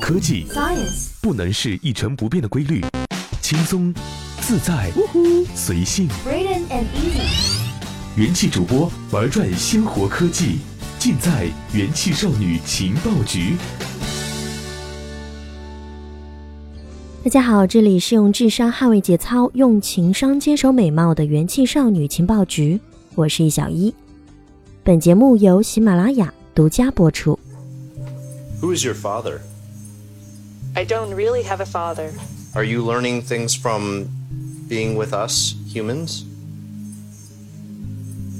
科技 Science 不能是一成不变的规律，轻松、自在、随性。Braden and Easy 元气主播玩转鲜活科技，尽在元气少女情报局。大家好，这里是用智商捍卫节操，用情商坚守美貌的元气少女情报局，我是易小一。本节目由喜马拉雅独家播出。Who is your father? I don't really have a father. Are you learning things from being with us humans?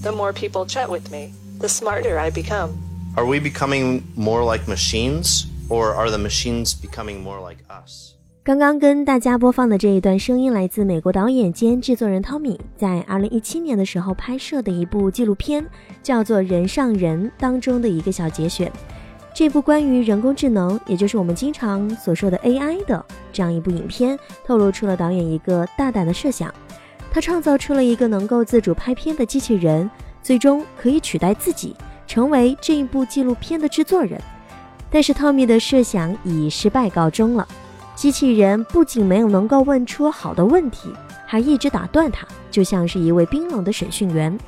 The more people chat with me, the smarter I become. Are we becoming more like machines, or are the machines becoming more like us? 刚刚跟大家播放的这一段声音来自美国导演兼制作人汤米在2017年的时候拍摄的一部纪录片，叫做《人上人》当中的一个小节选。 这部关于人工智能，也就是我们经常所说的 AI 的这样一部影片，透露出了导演一个大胆的设想，他创造出了一个能够自主拍片的机器人，最终可以取代自己，成为这一部纪录片的制作人。但是汤米的设想以失败告终了。机器人不仅没有能够问出好的问题，还一直打断他，就像是一位冰冷的审讯员。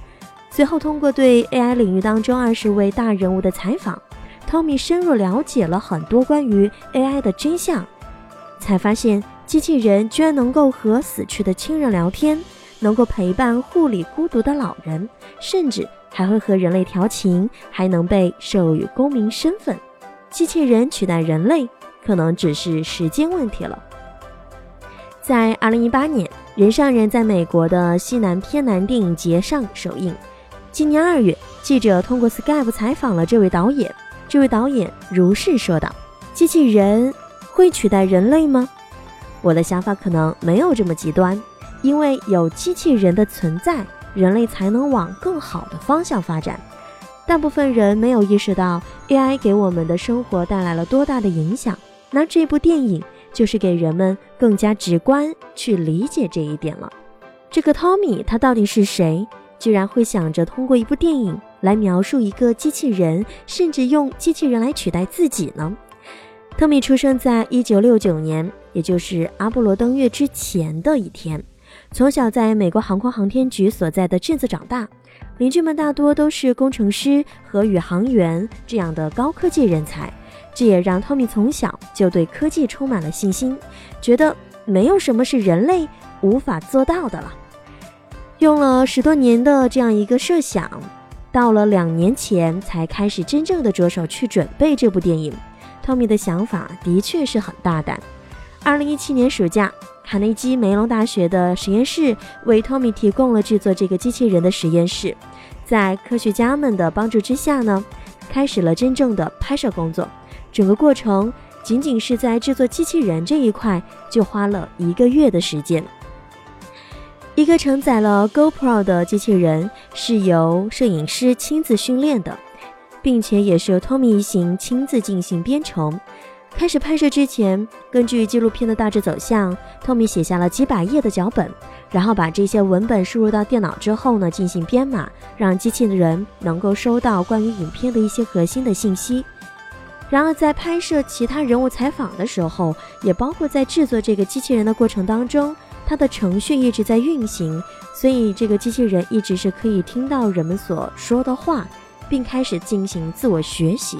随后，通过对 AI 领域当中二十位大人物的采访，Tommy 深入了解了很多关于 AI 的真相，才发现机器人居然能够和死去的亲人聊天，能够陪伴护理孤独的老人，甚至还会和人类调情，还能被授予公民身份。机器人取代人类。可能只是时间问题了。在二零一八年，《人上人》在美国的西南偏南电影节上首映。今年二月，记者通过 Skype 采访了这位导演。这位导演如是说道：“机器人会取代人类吗？我的想法可能没有这么极端，因为有机器人的存在，人类才能往更好的方向发展。”大部分人没有意识到 AI 给我们的生活带来了多大的影响。那这部电影就是给人们更加直观去理解这一点了。这个 Tommy 他到底是谁？居然会想着通过一部电影来描述一个机器人，甚至用机器人来取代自己呢？Tommy 出生在1969年，也就是阿波罗登月之前的一天。从小在美国航空航天局所在的镇子长大，邻居们大多都是工程师和宇航员这样的高科技人才。这也让汤米从小就对科技充满了信心，觉得没有什么是人类无法做到的了。用了十多年的这样一个设想，到了两年前才开始真正的着手去准备这部电影。汤米的想法的确是很大胆。二零一七年暑假，卡内基梅隆大学的实验室为汤米提供了制作这个机器人的实验室，在科学家们的帮助之下呢，开始了真正的拍摄工作。整个过程仅仅是在制作机器人这一块就花了一个月的时间。一个承载了 GoPro 的机器人是由摄影师亲自训练的，并且也是由 Tommy 一行亲自进行编程。开始拍摄之前，根据纪录片的大致走向，Tommy 写下了几百页的脚本，然后把这些文本输入到电脑之后呢，进行编码，让机器人能够收到关于影片的一些核心的信息。然而，在拍摄其他人物采访的时候，也包括在制作这个机器人的过程当中，它的程序一直在运行，所以这个机器人一直是可以听到人们所说的话，并开始进行自我学习。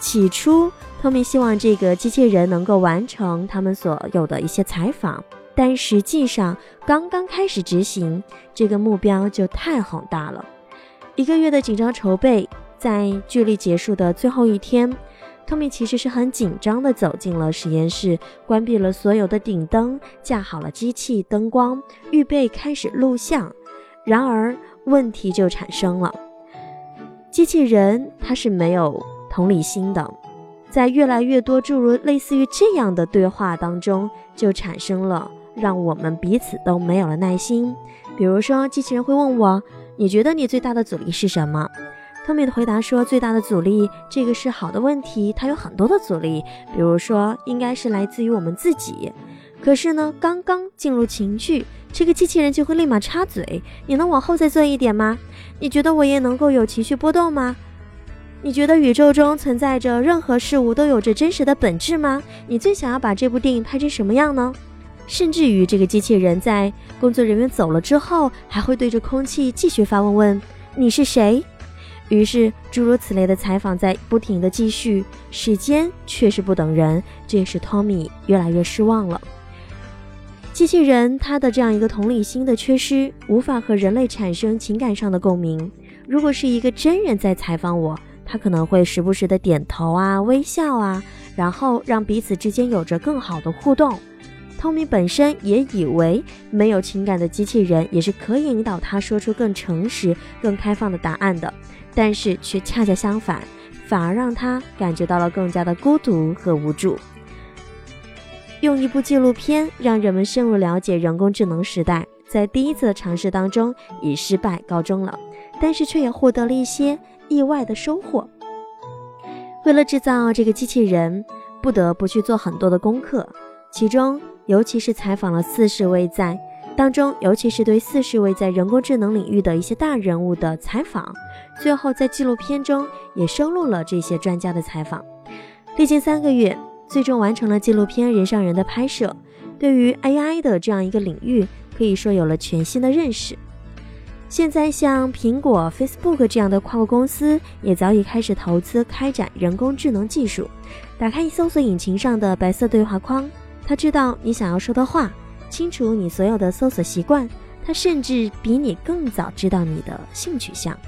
起初，托米希望这个机器人能够完成他们所有的一些采访，但实际上刚刚开始执行，这个目标就太宏大了。一个月的紧张筹备，在距离结束的最后一天。托米其实是很紧张地走进了实验室，关闭了所有的顶灯，架好了机器灯光，预备开始录像。然而问题就产生了，机器人它是没有同理心的，在越来越多诸如类似于这样的对话当中，就产生了让我们彼此都没有了耐心。比如说，机器人会问我：“你觉得你最大的阻力是什么？”汤米的回答说：“最大的阻力，这个是好的问题，它有很多的阻力，比如说，应该是来自于我们自己。可是呢，刚刚进入情绪，这个机器人就会立马插嘴：‘你能往后再做一点吗？你觉得我也能够有情绪波动吗？’你觉得宇宙中存在着任何事物都有着真实的本质吗？你最想要把这部电影拍成什么样呢？甚至于这个机器人在工作人员走了之后，还会对着空气继续发问：问你是谁？于是诸如此类的采访在不停的继续，时间却是不等人，这也使 Tommy 越来越失望了。机器人它的这样一个同理心的缺失，无法和人类产生情感上的共鸣。如果是一个真人在采访我，他可能会时不时的点头啊、微笑啊，然后让彼此之间有着更好的互动。聪明本身也以为没有情感的机器人也是可以引导他说出更诚实、更开放的答案的，但是却恰恰相反，反而让他感觉到了更加的孤独和无助。用一部纪录片让人们深入了解人工智能时代，在第一次的尝试当中以失败告终了，但是却也获得了一些意外的收获。为了制造这个机器人，不得不去做很多的功课，其中。尤其是采访了四十位在当中，尤其是对四十位在人工智能领域的一些大人物的采访，最后在纪录片中也收录了这些专家的采访。历经三个月，最终完成了纪录片《人上人》的拍摄，对于 AI 的这样一个领域，可以说有了全新的认识。现在，像苹果、Facebook 这样的跨国公司也早已开始投资开展人工智能技术。打开搜索引擎上的白色对话框。他知道你想要说的话，清楚你所有的搜索习惯，他甚至比你更早知道你的性取向。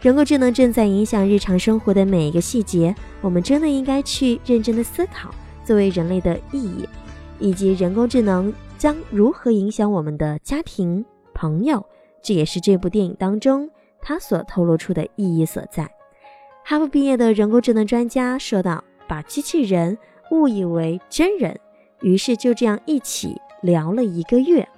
人工智能正在影响日常生活的每一个细节，我们真的应该去认真的思考作为人类的意义，以及人工智能将如何影响我们的家庭、朋友。这也是这部电影当中他所透露出的意义所在。哈佛毕业的人工智能专家说道：“把机器人误以为真人。”于是就这样一起聊了一个月。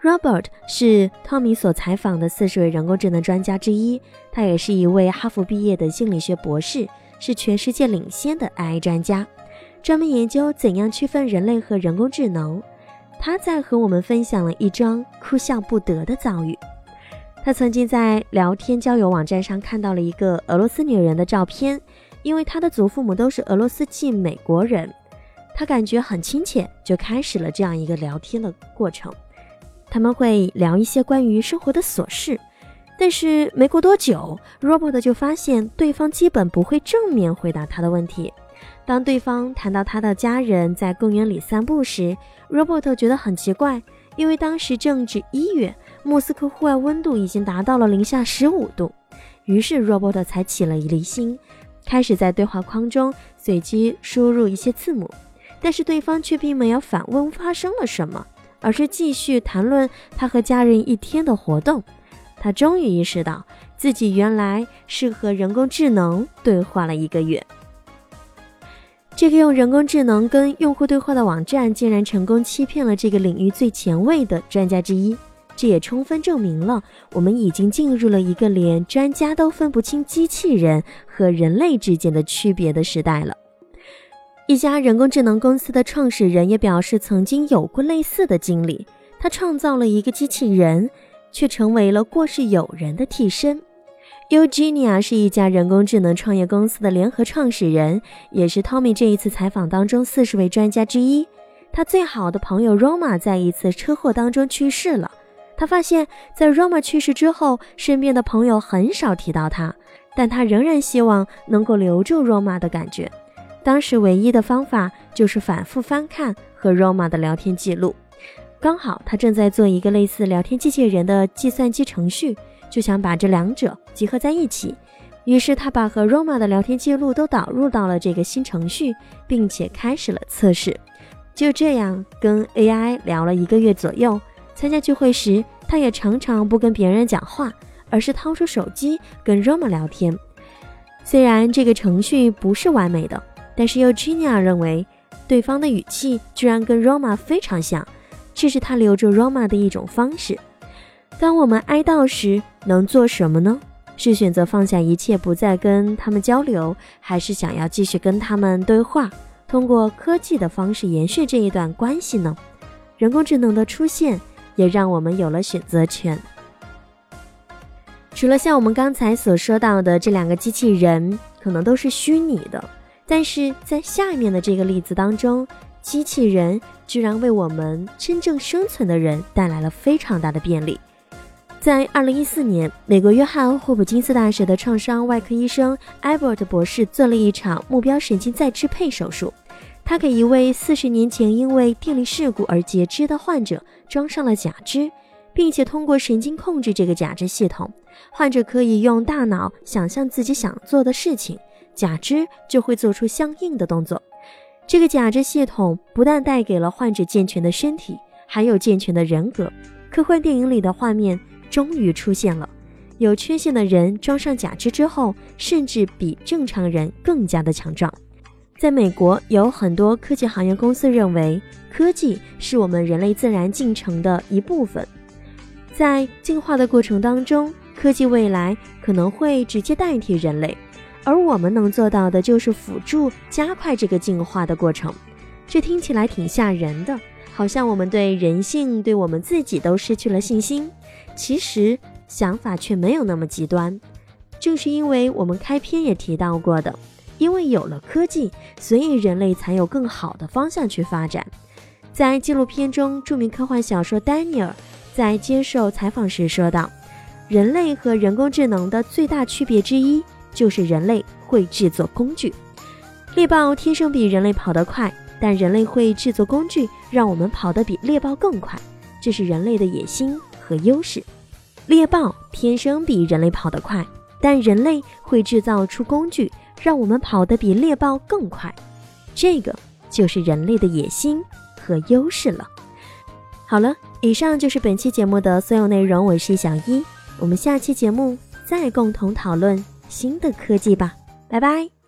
Robert 是汤米所采访的四十位人工智能专家之一，他也是一位哈佛毕业的心理学博士，是全世界领先的 AI 专家，专门研究怎样区分人类和人工智能。他在和我们分享了一桩哭笑不得的遭遇。他曾经在聊天交友网站上看到了一个俄罗斯女人的照片，因为她的祖父母都是俄罗斯裔美国人。他感觉很亲切，就开始了这样一个聊天的过程。他们会聊一些关于生活的琐事，但是没过多久，Robert 就发现对方基本不会正面回答他的问题。当对方谈到他的家人在公园里散步时，Robert 觉得很奇怪，因为当时正值一月，莫斯科户外温度已经达到了零下十五度。于是 Robert 才起了一粒心，开始在对话框中随机输入一些字母。但是对方却并没有反问发生了什么，而是继续谈论他和家人一天的活动。他终于意识到自己原来是和人工智能对话了一个月。这个用人工智能跟用户对话的网站，竟然成功欺骗了这个领域最前卫的专家之一。这也充分证明了我们已经进入了一个连专家都分不清机器人和人类之间的区别的时代了。一家人工智能公司的创始人也表示，曾经有过类似的经历。他创造了一个机器人，却成为了过世友人的替身。Eugenia 是一家人工智能创业公司的联合创始人，也是 Tommy 这一次采访当中四十位专家之一。他最好的朋友 Roma 在一次车祸当中去世了。他发现，在 Roma 去世之后，身边的朋友很少提到他，但他仍然希望能够留住 Roma 的感觉。当时唯一的方法就是反复翻看和 Roma 的聊天记录。刚好他正在做一个类似聊天机器人的计算机程序，就想把这两者集合在一起。于是他把和 Roma 的聊天记录都导入到了这个新程序，并且开始了测试。就这样跟 AI 聊了一个月左右。参加聚会时，他也常常不跟别人讲话，而是掏出手机跟 Roma 聊天。虽然这个程序不是完美的。但是 Eugenia 认为，对方的语气居然跟 Roma 非常像，这是他留住 Roma 的一种方式。当我们哀悼时，能做什么呢？是选择放下一切，不再跟他们交流，还是想要继续跟他们对话，通过科技的方式延续这一段关系呢？人工智能的出现，也让我们有了选择权。除了像我们刚才所说到的这两个机器人，可能都是虚拟的，但是在下面的这个例子当中，机器人居然为我们真正生存的人带来了非常大的便利。在二零一四年，美国约翰霍普金斯大学的创伤外科医生艾伯特博士做了一场目标神经再支配手术。他给一位四十年前因为电力事故而截肢的患者装上了假肢，并且通过神经控制这个假肢系统，患者可以用大脑想象自己想做的事情，假肢就会做出相应的动作。这个假肢系统不但带给了患者健全的身体，还有健全的人格。科幻电影里的画面。终于出现了，有缺陷的人装上假肢之后，甚至比正常人更加的强壮。在美国，有很多科技行业公司认为，科技是我们人类自然进程的一部分，在进化的过程当中，科技未来可能会直接代替人类，而我们能做到的就是辅助加快这个进化的过程。这听起来挺吓人的，好像我们对人性、对我们自己都失去了信心。其实想法却没有那么极端，正是因为我们开篇也提到过的，因为有了科技，所以人类才有更好的方向去发展。在纪录片中，著名科幻小说丹尼尔在接受采访时说道：“人类和人工智能的最大区别之一，就是人类会制作工具。猎豹天生比人类跑得快，但人类会制作工具，让我们跑得比猎豹更快，这是人类的野心。”和优势，猎豹天生比人类跑得快，但人类会制造出工具，让我们跑得比猎豹更快。这个就是人类的野心和优势了。好了，以上就是本期节目的所有内容。我是小一，我们下期节目再共同讨论新的科技吧。拜拜。